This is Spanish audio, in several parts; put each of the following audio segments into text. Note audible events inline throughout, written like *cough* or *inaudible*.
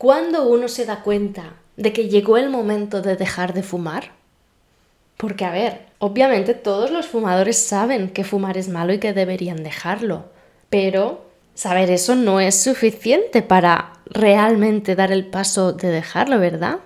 ¿Cuándo uno se da cuenta de que llegó el momento de dejar de fumar? Porque, a ver, obviamente todos los fumadores saben que fumar es malo y que deberían dejarlo, pero saber eso no es suficiente para realmente dar el paso de dejarlo, ¿verdad?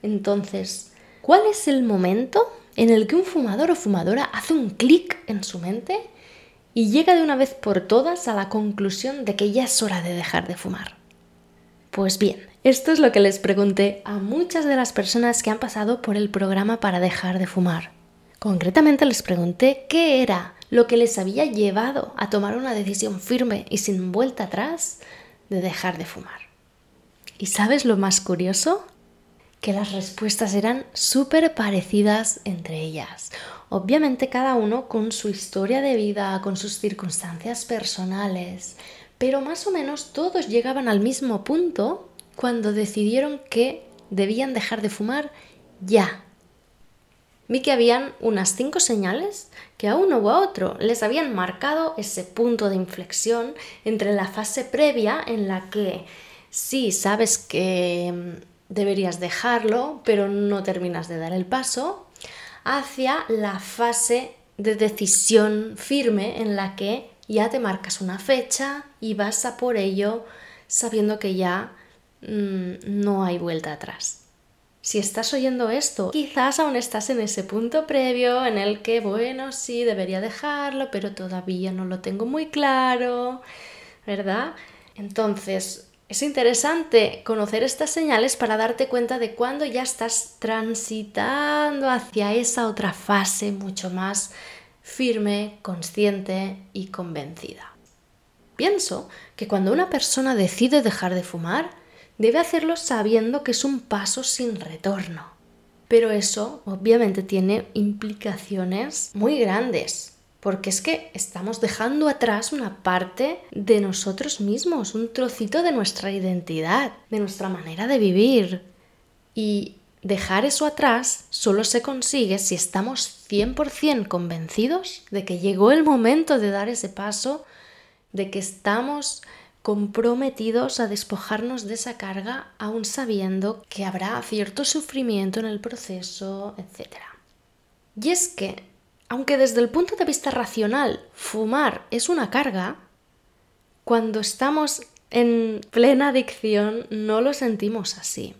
Entonces, ¿cuál es el momento en el que un fumador o fumadora hace un clic en su mente y llega de una vez por todas a la conclusión de que ya es hora de dejar de fumar? Pues bien, esto es lo que les pregunté a muchas de las personas que han pasado por el programa para dejar de fumar. Concretamente les pregunté qué era lo que les había llevado a tomar una decisión firme y sin vuelta atrás de dejar de fumar. ¿Y sabes lo más curioso? Que las respuestas eran súper parecidas entre ellas. Obviamente cada uno con su historia de vida, con sus circunstancias personales, pero más o menos todos llegaban al mismo punto cuando decidieron que debían dejar de fumar ya. Vi que habían unas cinco señales que a uno u a otro les habían marcado ese punto de inflexión entre la fase previa en la que sí sabes que mm, deberías dejarlo, pero no terminas de dar el paso, hacia la fase de decisión firme en la que ya te marcas una fecha y vas a por ello sabiendo que ya mm, no hay vuelta atrás. Si estás oyendo esto, quizás aún estás en ese punto previo en el que, bueno, sí, debería dejarlo, pero todavía no lo tengo muy claro, ¿verdad? Entonces, es interesante conocer estas señales para darte cuenta de cuándo ya estás transitando hacia esa otra fase mucho más firme, consciente y convencida. Pienso que cuando una persona decide dejar de fumar, debe hacerlo sabiendo que es un paso sin retorno. Pero eso obviamente tiene implicaciones muy grandes, porque es que estamos dejando atrás una parte de nosotros mismos, un trocito de nuestra identidad, de nuestra manera de vivir. Y dejar eso atrás solo se consigue si estamos 100% convencidos de que llegó el momento de dar ese paso, de que estamos comprometidos a despojarnos de esa carga aún sabiendo que habrá cierto sufrimiento en el proceso, etc. Y es que, aunque desde el punto de vista racional fumar es una carga, cuando estamos en plena adicción no lo sentimos así.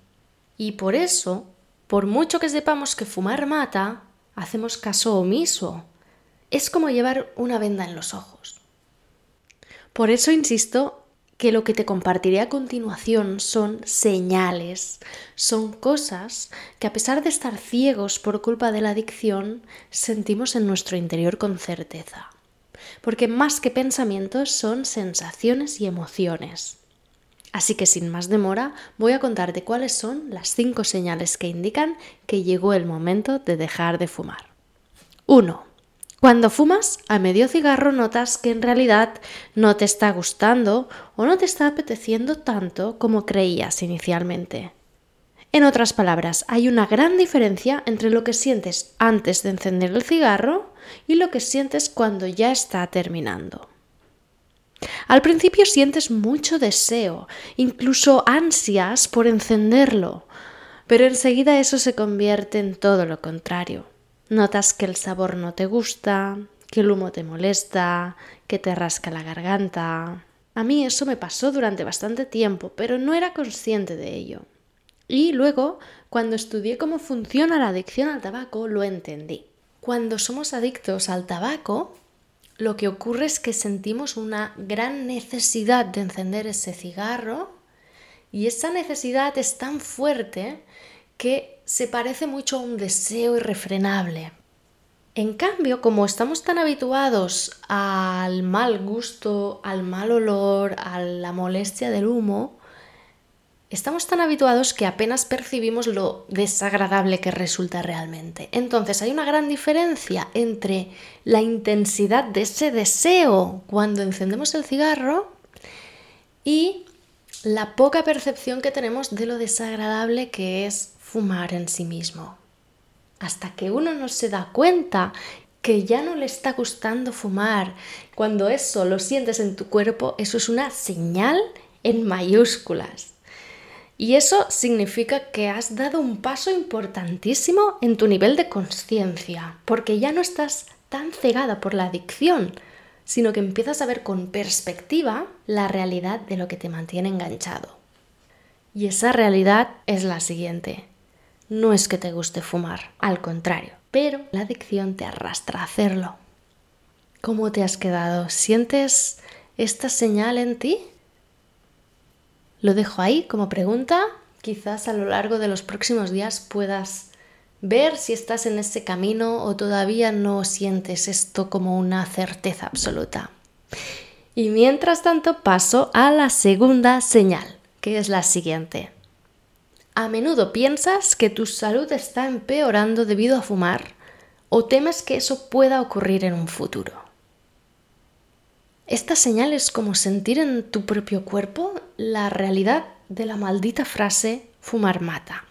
Y por eso por mucho que sepamos que fumar mata, hacemos caso omiso. Es como llevar una venda en los ojos. Por eso insisto que lo que te compartiré a continuación son señales, son cosas que a pesar de estar ciegos por culpa de la adicción, sentimos en nuestro interior con certeza. Porque más que pensamientos son sensaciones y emociones. Así que sin más demora voy a contarte cuáles son las cinco señales que indican que llegó el momento de dejar de fumar. 1. Cuando fumas a medio cigarro notas que en realidad no te está gustando o no te está apeteciendo tanto como creías inicialmente. En otras palabras, hay una gran diferencia entre lo que sientes antes de encender el cigarro y lo que sientes cuando ya está terminando. Al principio sientes mucho deseo, incluso ansias por encenderlo, pero enseguida eso se convierte en todo lo contrario. Notas que el sabor no te gusta, que el humo te molesta, que te rasca la garganta. A mí eso me pasó durante bastante tiempo, pero no era consciente de ello. Y luego, cuando estudié cómo funciona la adicción al tabaco, lo entendí. Cuando somos adictos al tabaco, lo que ocurre es que sentimos una gran necesidad de encender ese cigarro y esa necesidad es tan fuerte que se parece mucho a un deseo irrefrenable. En cambio, como estamos tan habituados al mal gusto, al mal olor, a la molestia del humo, estamos tan habituados que apenas percibimos lo desagradable que resulta realmente. Entonces hay una gran diferencia entre la intensidad de ese deseo cuando encendemos el cigarro y la poca percepción que tenemos de lo desagradable que es fumar en sí mismo. Hasta que uno no se da cuenta que ya no le está gustando fumar, cuando eso lo sientes en tu cuerpo, eso es una señal en mayúsculas. Y eso significa que has dado un paso importantísimo en tu nivel de conciencia, porque ya no estás tan cegada por la adicción, sino que empiezas a ver con perspectiva la realidad de lo que te mantiene enganchado. Y esa realidad es la siguiente. No es que te guste fumar, al contrario, pero la adicción te arrastra a hacerlo. ¿Cómo te has quedado? ¿Sientes esta señal en ti? Lo dejo ahí como pregunta. Quizás a lo largo de los próximos días puedas ver si estás en ese camino o todavía no sientes esto como una certeza absoluta. Y mientras tanto paso a la segunda señal, que es la siguiente. A menudo piensas que tu salud está empeorando debido a fumar o temes que eso pueda ocurrir en un futuro. Esta señal es como sentir en tu propio cuerpo la realidad de la maldita frase fumar mata.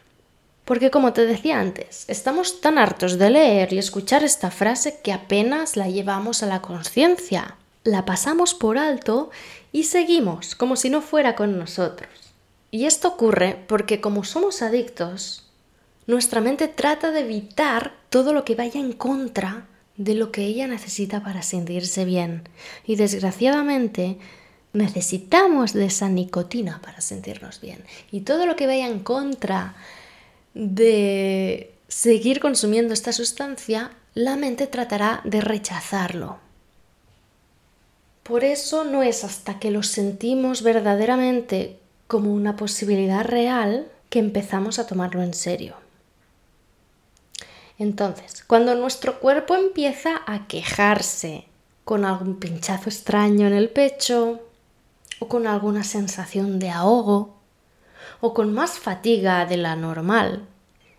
Porque como te decía antes, estamos tan hartos de leer y escuchar esta frase que apenas la llevamos a la conciencia. La pasamos por alto y seguimos como si no fuera con nosotros. Y esto ocurre porque como somos adictos, nuestra mente trata de evitar todo lo que vaya en contra de lo que ella necesita para sentirse bien. Y desgraciadamente necesitamos de esa nicotina para sentirnos bien. Y todo lo que vaya en contra de seguir consumiendo esta sustancia, la mente tratará de rechazarlo. Por eso no es hasta que lo sentimos verdaderamente como una posibilidad real que empezamos a tomarlo en serio. Entonces, cuando nuestro cuerpo empieza a quejarse con algún pinchazo extraño en el pecho, con alguna sensación de ahogo, o con más fatiga de la normal,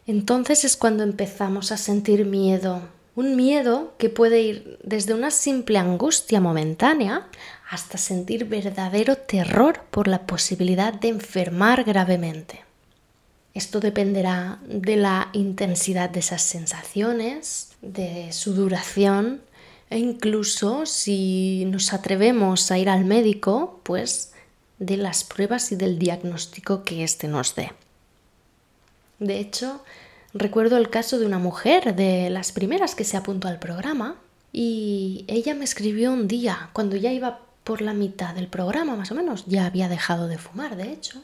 entonces es cuando empezamos a sentir miedo. Un miedo que puede ir desde una simple angustia momentánea hasta sentir verdadero terror por la posibilidad de enfermar gravemente. Esto dependerá de la intensidad de esas sensaciones, de su duración e incluso si nos atrevemos a ir al médico, pues de las pruebas y del diagnóstico que éste nos dé. De hecho, recuerdo el caso de una mujer de las primeras que se apuntó al programa y ella me escribió un día, cuando ya iba por la mitad del programa más o menos, ya había dejado de fumar, de hecho,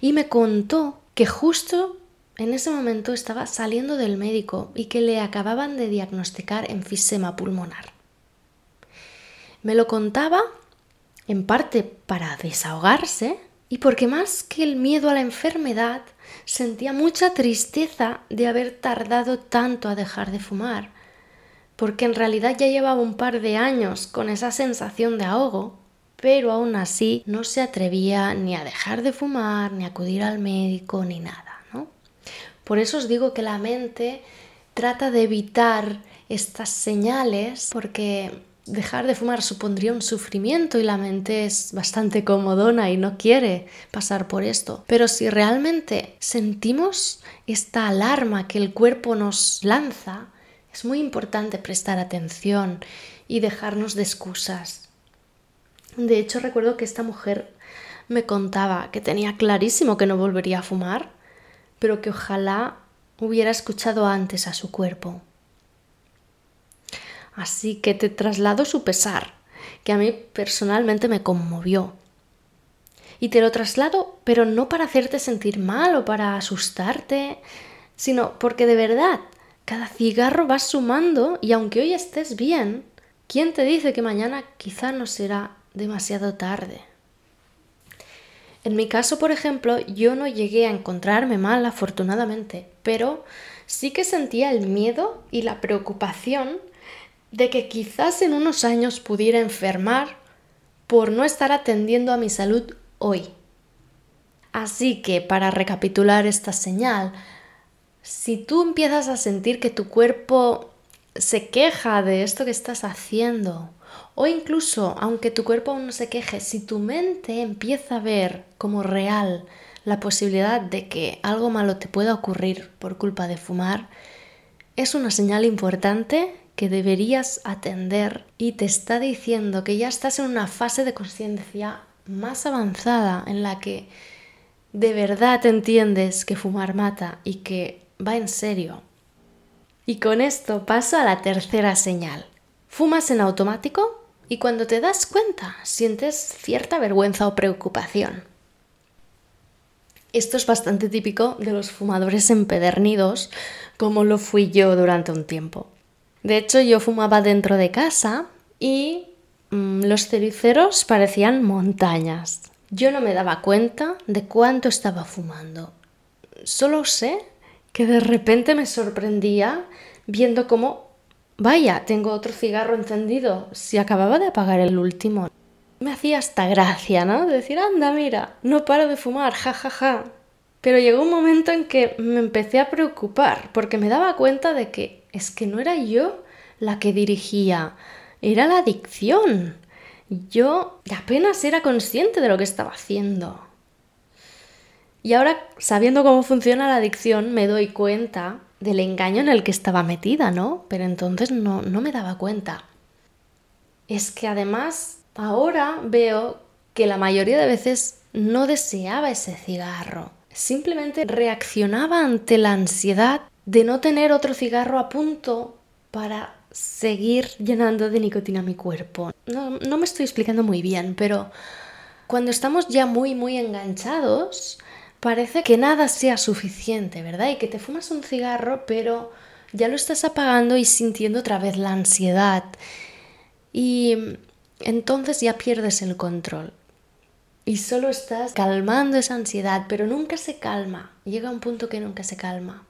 y me contó que justo en ese momento estaba saliendo del médico y que le acababan de diagnosticar enfisema pulmonar. Me lo contaba en parte para desahogarse y porque más que el miedo a la enfermedad sentía mucha tristeza de haber tardado tanto a dejar de fumar, porque en realidad ya llevaba un par de años con esa sensación de ahogo pero aún así no se atrevía ni a dejar de fumar, ni a acudir al médico, ni nada, ¿no? Por eso os digo que la mente trata de evitar estas señales porque dejar de fumar supondría un sufrimiento y la mente es bastante comodona y no quiere pasar por esto. Pero si realmente sentimos esta alarma que el cuerpo nos lanza, es muy importante prestar atención y dejarnos de excusas. De hecho, recuerdo que esta mujer me contaba que tenía clarísimo que no volvería a fumar, pero que ojalá hubiera escuchado antes a su cuerpo. Así que te traslado su pesar, que a mí personalmente me conmovió. Y te lo traslado, pero no para hacerte sentir mal o para asustarte, sino porque de verdad cada cigarro va sumando y aunque hoy estés bien, ¿quién te dice que mañana quizá no será demasiado tarde. En mi caso, por ejemplo, yo no llegué a encontrarme mal, afortunadamente, pero sí que sentía el miedo y la preocupación de que quizás en unos años pudiera enfermar por no estar atendiendo a mi salud hoy. Así que, para recapitular esta señal, si tú empiezas a sentir que tu cuerpo se queja de esto que estás haciendo, o incluso, aunque tu cuerpo aún no se queje, si tu mente empieza a ver como real la posibilidad de que algo malo te pueda ocurrir por culpa de fumar, es una señal importante que deberías atender y te está diciendo que ya estás en una fase de conciencia más avanzada en la que de verdad entiendes que fumar mata y que va en serio. Y con esto paso a la tercera señal. Fumas en automático y cuando te das cuenta sientes cierta vergüenza o preocupación. Esto es bastante típico de los fumadores empedernidos, como lo fui yo durante un tiempo. De hecho, yo fumaba dentro de casa y mm, los cericeros parecían montañas. Yo no me daba cuenta de cuánto estaba fumando. Solo sé que de repente me sorprendía viendo cómo, vaya, tengo otro cigarro encendido, si acababa de apagar el último. Me hacía hasta gracia, ¿no? De decir, anda, mira, no paro de fumar, ja, ja, ja. Pero llegó un momento en que me empecé a preocupar porque me daba cuenta de que es que no era yo la que dirigía, era la adicción. Yo apenas era consciente de lo que estaba haciendo. Y ahora, sabiendo cómo funciona la adicción, me doy cuenta del engaño en el que estaba metida, ¿no? Pero entonces no, no me daba cuenta. Es que además ahora veo que la mayoría de veces no deseaba ese cigarro. Simplemente reaccionaba ante la ansiedad de no tener otro cigarro a punto para seguir llenando de nicotina mi cuerpo. No, no me estoy explicando muy bien, pero cuando estamos ya muy, muy enganchados, parece que nada sea suficiente, ¿verdad? Y que te fumas un cigarro, pero ya lo estás apagando y sintiendo otra vez la ansiedad. Y entonces ya pierdes el control. Y solo estás calmando esa ansiedad, pero nunca se calma. Llega un punto que nunca se calma.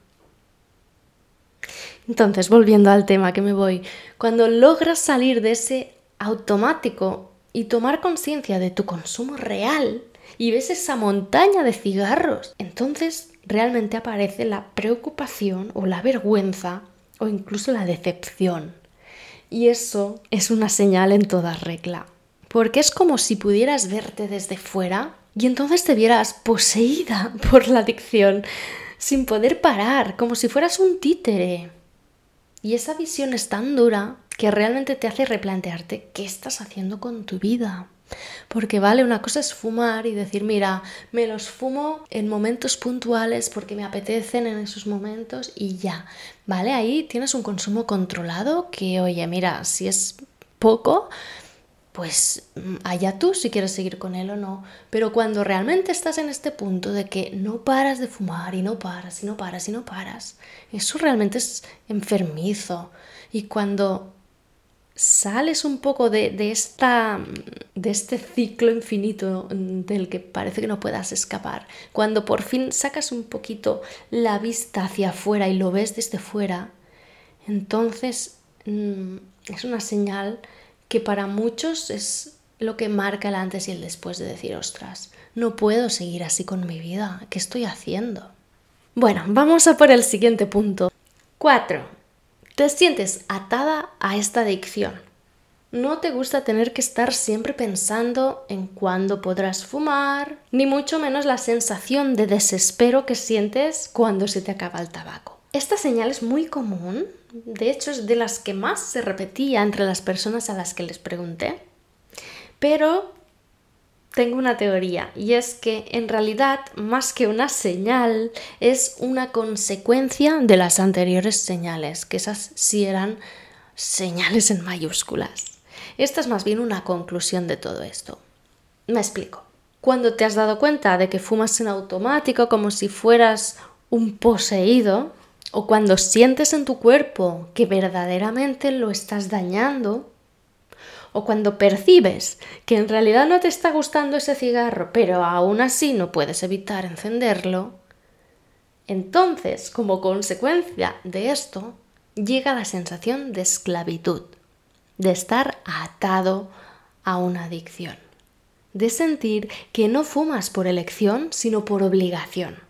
Entonces, volviendo al tema que me voy, cuando logras salir de ese automático y tomar conciencia de tu consumo real y ves esa montaña de cigarros, entonces realmente aparece la preocupación o la vergüenza o incluso la decepción. Y eso es una señal en toda regla, porque es como si pudieras verte desde fuera y entonces te vieras poseída *laughs* por la adicción, sin poder parar, como si fueras un títere. Y esa visión es tan dura que realmente te hace replantearte qué estás haciendo con tu vida. Porque vale, una cosa es fumar y decir, mira, me los fumo en momentos puntuales porque me apetecen en esos momentos y ya. Vale, ahí tienes un consumo controlado que, oye, mira, si es poco, pues mm, allá tú si quieres seguir con él o no. Pero cuando realmente estás en este punto de que no paras de fumar y no paras y no paras y no paras, eso realmente es enfermizo. Y cuando sales un poco de, de, esta, de este ciclo infinito del que parece que no puedas escapar, cuando por fin sacas un poquito la vista hacia afuera y lo ves desde fuera, entonces mm, es una señal que para muchos es lo que marca el antes y el después de decir, ostras, no puedo seguir así con mi vida, ¿qué estoy haciendo? Bueno, vamos a por el siguiente punto. 4. Te sientes atada a esta adicción. No te gusta tener que estar siempre pensando en cuándo podrás fumar, ni mucho menos la sensación de desespero que sientes cuando se te acaba el tabaco. Esta señal es muy común de hecho es de las que más se repetía entre las personas a las que les pregunté. Pero tengo una teoría y es que en realidad más que una señal es una consecuencia de las anteriores señales, que esas sí eran señales en mayúsculas. Esta es más bien una conclusión de todo esto. Me explico. Cuando te has dado cuenta de que fumas en automático como si fueras un poseído, o cuando sientes en tu cuerpo que verdaderamente lo estás dañando, o cuando percibes que en realidad no te está gustando ese cigarro, pero aún así no puedes evitar encenderlo, entonces, como consecuencia de esto, llega la sensación de esclavitud, de estar atado a una adicción, de sentir que no fumas por elección, sino por obligación.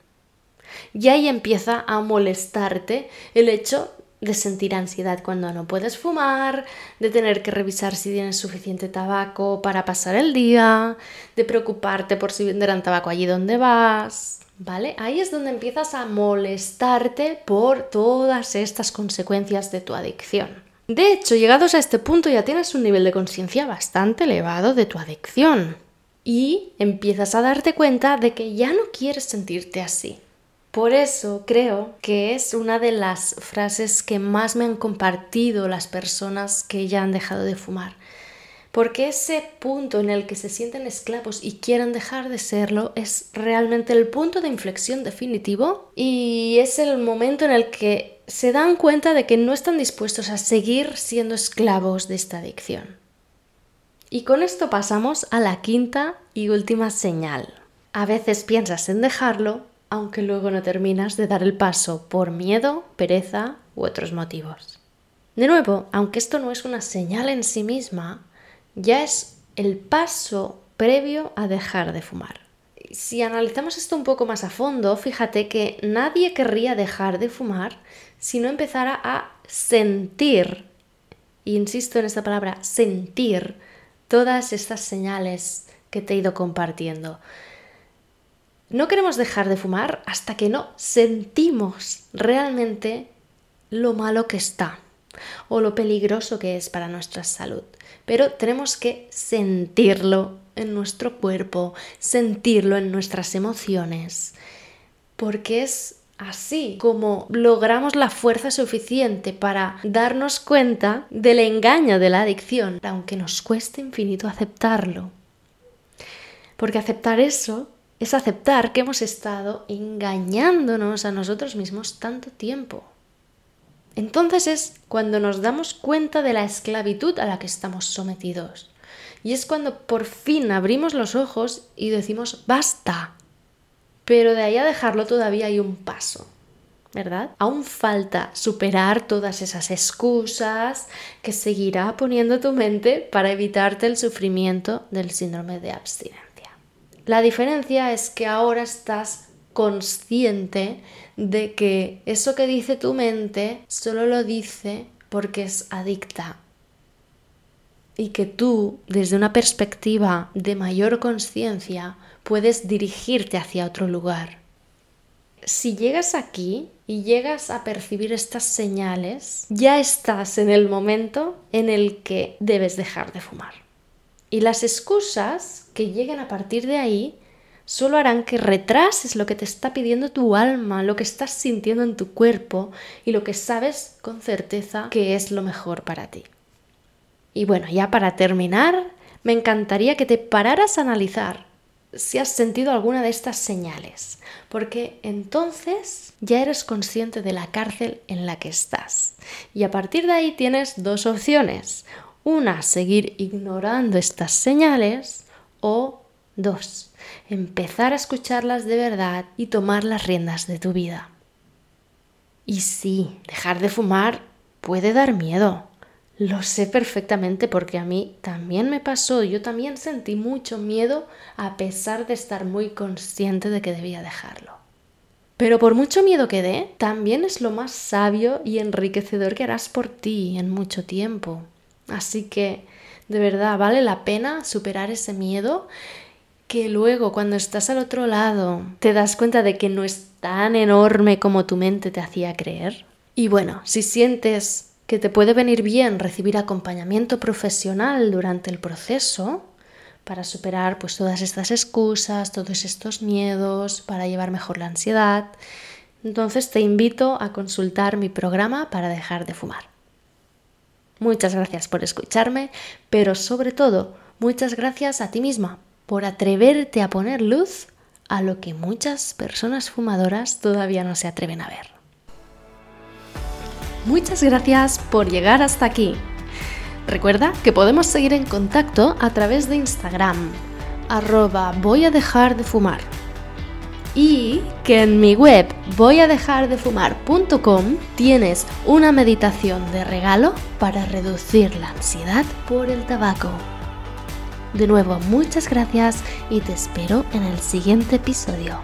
Y ahí empieza a molestarte el hecho de sentir ansiedad cuando no puedes fumar, de tener que revisar si tienes suficiente tabaco para pasar el día, de preocuparte por si venderán tabaco allí donde vas, ¿vale? Ahí es donde empiezas a molestarte por todas estas consecuencias de tu adicción. De hecho, llegados a este punto ya tienes un nivel de conciencia bastante elevado de tu adicción y empiezas a darte cuenta de que ya no quieres sentirte así. Por eso creo que es una de las frases que más me han compartido las personas que ya han dejado de fumar. Porque ese punto en el que se sienten esclavos y quieren dejar de serlo es realmente el punto de inflexión definitivo y es el momento en el que se dan cuenta de que no están dispuestos a seguir siendo esclavos de esta adicción. Y con esto pasamos a la quinta y última señal. A veces piensas en dejarlo, aunque luego no terminas de dar el paso por miedo, pereza u otros motivos. De nuevo, aunque esto no es una señal en sí misma, ya es el paso previo a dejar de fumar. Si analizamos esto un poco más a fondo, fíjate que nadie querría dejar de fumar si no empezara a sentir, insisto en esta palabra, sentir todas estas señales que te he ido compartiendo. No queremos dejar de fumar hasta que no sentimos realmente lo malo que está o lo peligroso que es para nuestra salud. Pero tenemos que sentirlo en nuestro cuerpo, sentirlo en nuestras emociones, porque es así como logramos la fuerza suficiente para darnos cuenta del engaño de la adicción, aunque nos cueste infinito aceptarlo. Porque aceptar eso es aceptar que hemos estado engañándonos a nosotros mismos tanto tiempo. Entonces es cuando nos damos cuenta de la esclavitud a la que estamos sometidos. Y es cuando por fin abrimos los ojos y decimos, basta. Pero de ahí a dejarlo todavía hay un paso, ¿verdad? Aún falta superar todas esas excusas que seguirá poniendo tu mente para evitarte el sufrimiento del síndrome de abstinencia. La diferencia es que ahora estás consciente de que eso que dice tu mente solo lo dice porque es adicta. Y que tú, desde una perspectiva de mayor conciencia, puedes dirigirte hacia otro lugar. Si llegas aquí y llegas a percibir estas señales, ya estás en el momento en el que debes dejar de fumar. Y las excusas que lleguen a partir de ahí solo harán que retrases lo que te está pidiendo tu alma, lo que estás sintiendo en tu cuerpo y lo que sabes con certeza que es lo mejor para ti. Y bueno, ya para terminar, me encantaría que te pararas a analizar si has sentido alguna de estas señales, porque entonces ya eres consciente de la cárcel en la que estás. Y a partir de ahí tienes dos opciones. Una, seguir ignorando estas señales o dos, empezar a escucharlas de verdad y tomar las riendas de tu vida. Y sí, dejar de fumar puede dar miedo. Lo sé perfectamente porque a mí también me pasó, yo también sentí mucho miedo a pesar de estar muy consciente de que debía dejarlo. Pero por mucho miedo que dé, también es lo más sabio y enriquecedor que harás por ti en mucho tiempo. Así que de verdad vale la pena superar ese miedo que luego cuando estás al otro lado te das cuenta de que no es tan enorme como tu mente te hacía creer. Y bueno, si sientes que te puede venir bien recibir acompañamiento profesional durante el proceso para superar pues todas estas excusas, todos estos miedos, para llevar mejor la ansiedad, entonces te invito a consultar mi programa para dejar de fumar. Muchas gracias por escucharme, pero sobre todo, muchas gracias a ti misma por atreverte a poner luz a lo que muchas personas fumadoras todavía no se atreven a ver. Muchas gracias por llegar hasta aquí. Recuerda que podemos seguir en contacto a través de Instagram, arroba voy a dejar de fumar y que en mi web voy a dejar de fumar.com tienes una meditación de regalo para reducir la ansiedad por el tabaco. De nuevo, muchas gracias y te espero en el siguiente episodio.